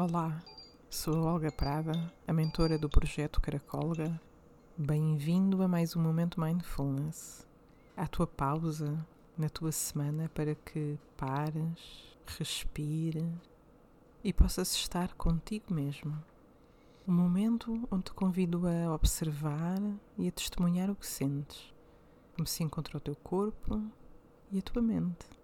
Olá, sou a Olga Prada, a mentora do projeto Caracolga. Bem-vindo a mais um momento Mindfulness. À tua pausa na tua semana para que pares, respire e possas estar contigo mesmo. Um momento onde te convido a observar e a testemunhar o que sentes, como se encontra o teu corpo e a tua mente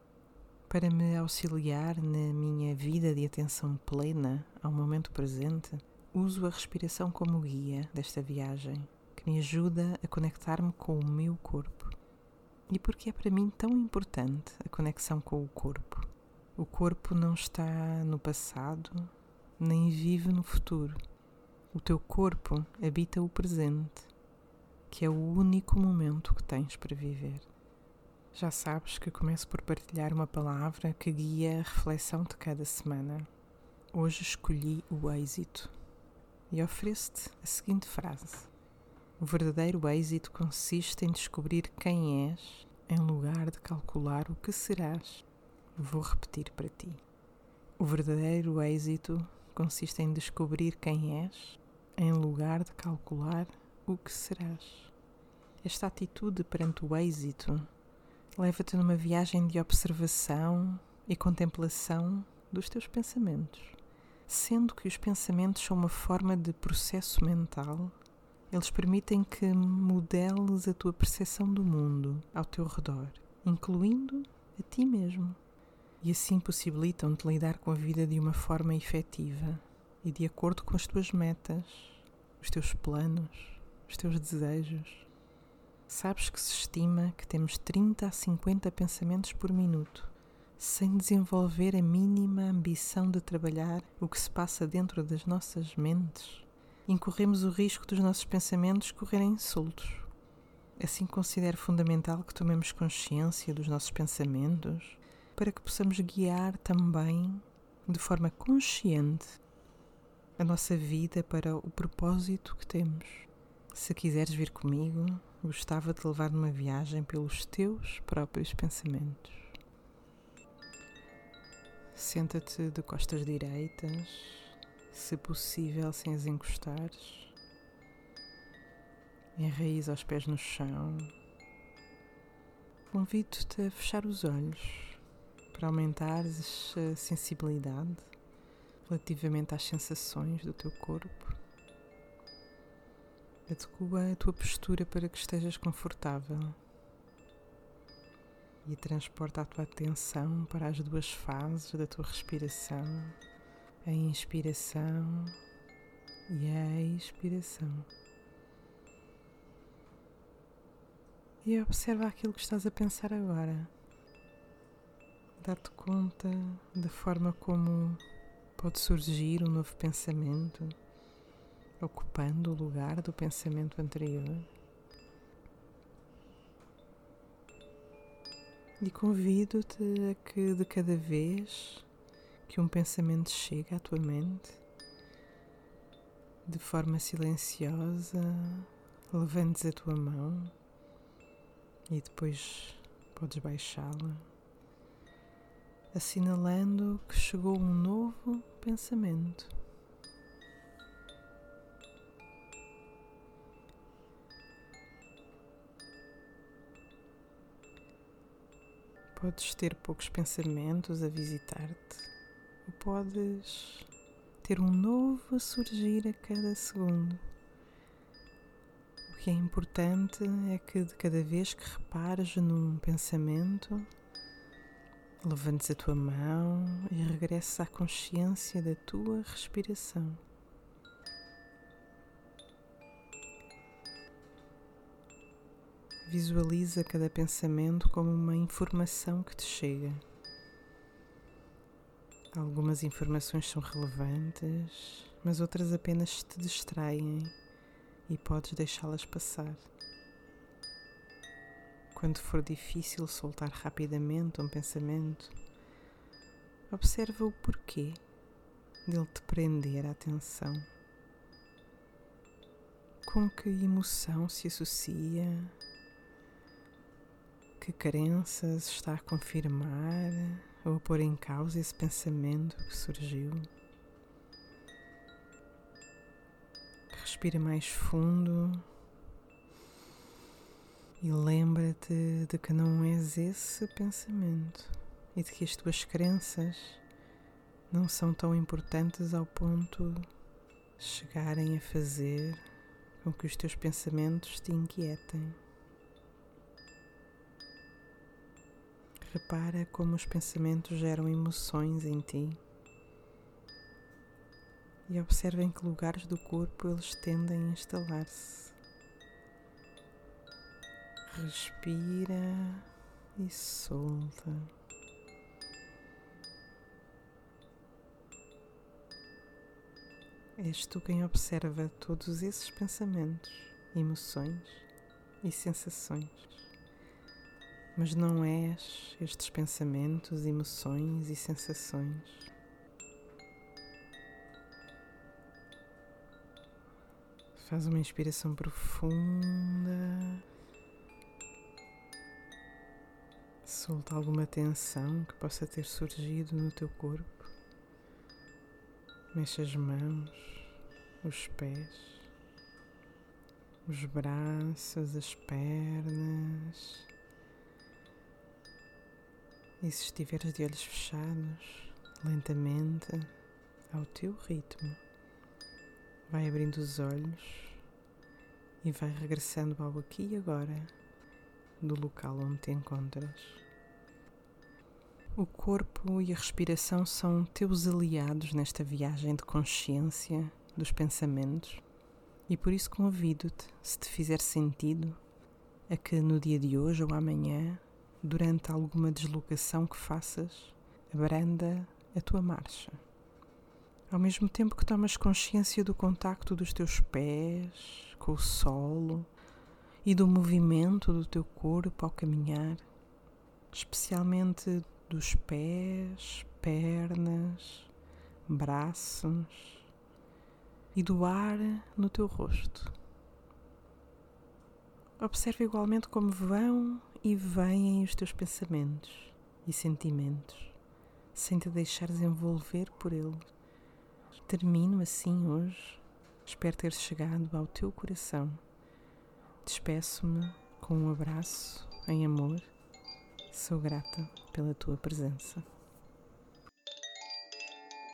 para me auxiliar na minha vida de atenção plena ao momento presente, uso a respiração como guia desta viagem, que me ajuda a conectar-me com o meu corpo. E porque é para mim tão importante a conexão com o corpo? O corpo não está no passado, nem vive no futuro. O teu corpo habita o presente, que é o único momento que tens para viver. Já sabes que começo por partilhar uma palavra que guia a reflexão de cada semana. Hoje escolhi o êxito e ofereço-te a seguinte frase: O verdadeiro êxito consiste em descobrir quem és em lugar de calcular o que serás. Vou repetir para ti. O verdadeiro êxito consiste em descobrir quem és em lugar de calcular o que serás. Esta atitude perante o êxito leva-te numa viagem de observação e contemplação dos teus pensamentos. Sendo que os pensamentos são uma forma de processo mental, eles permitem que modeles a tua percepção do mundo ao teu redor, incluindo a ti mesmo. E assim possibilitam-te lidar com a vida de uma forma efetiva e de acordo com as tuas metas, os teus planos, os teus desejos. Sabes que se estima que temos 30 a 50 pensamentos por minuto, sem desenvolver a mínima ambição de trabalhar o que se passa dentro das nossas mentes. Incorremos o risco dos nossos pensamentos correrem soltos. Assim, considero fundamental que tomemos consciência dos nossos pensamentos para que possamos guiar também, de forma consciente, a nossa vida para o propósito que temos. Se quiseres vir comigo, gostava de levar numa viagem pelos teus próprios pensamentos. Senta-te de costas direitas, se possível sem as encostares. Enraiza os pés no chão. Convido-te a fechar os olhos para aumentares a sensibilidade relativamente às sensações do teu corpo. Adequa a tua postura para que estejas confortável e transporta a tua atenção para as duas fases da tua respiração, a inspiração e a expiração. E observa aquilo que estás a pensar agora. Dá-te conta da forma como pode surgir um novo pensamento ocupando o lugar do pensamento anterior. E convido-te a que de cada vez que um pensamento chega à tua mente, de forma silenciosa, levantes a tua mão e depois podes baixá-la, assinalando que chegou um novo pensamento. Podes ter poucos pensamentos a visitar-te, ou podes ter um novo a surgir a cada segundo. O que é importante é que de cada vez que repares num pensamento, levantes a tua mão e regresses à consciência da tua respiração. Visualiza cada pensamento como uma informação que te chega. Algumas informações são relevantes, mas outras apenas te distraem e podes deixá-las passar. Quando for difícil soltar rapidamente um pensamento, observa o porquê dele te prender a atenção. Com que emoção se associa que crenças está a confirmar ou a pôr em causa esse pensamento que surgiu? Respira mais fundo e lembra-te de que não és esse pensamento e de que as tuas crenças não são tão importantes ao ponto de chegarem a fazer com que os teus pensamentos te inquietem. Repara como os pensamentos geram emoções em ti e observa em que lugares do corpo eles tendem a instalar-se. Respira e solta. És tu quem observa todos esses pensamentos, emoções e sensações. Mas não és estes pensamentos, emoções e sensações. Faz uma inspiração profunda. Solta alguma tensão que possa ter surgido no teu corpo. Mexe as mãos, os pés, os braços, as pernas. E se estiveres de olhos fechados, lentamente, ao teu ritmo, vai abrindo os olhos e vai regressando ao aqui e agora do local onde te encontras. O corpo e a respiração são teus aliados nesta viagem de consciência dos pensamentos e por isso convido-te, se te fizer sentido, a que no dia de hoje ou amanhã, durante alguma deslocação que faças, abranda a tua marcha. Ao mesmo tempo que tomas consciência do contacto dos teus pés com o solo e do movimento do teu corpo ao caminhar, especialmente dos pés, pernas, braços e do ar no teu rosto. Observe igualmente como vão e vêm os teus pensamentos e sentimentos, sem te deixares envolver por eles. Termino assim hoje Espero ter chegado ao teu coração. Despeço-me com um abraço em amor. Sou grata pela tua presença.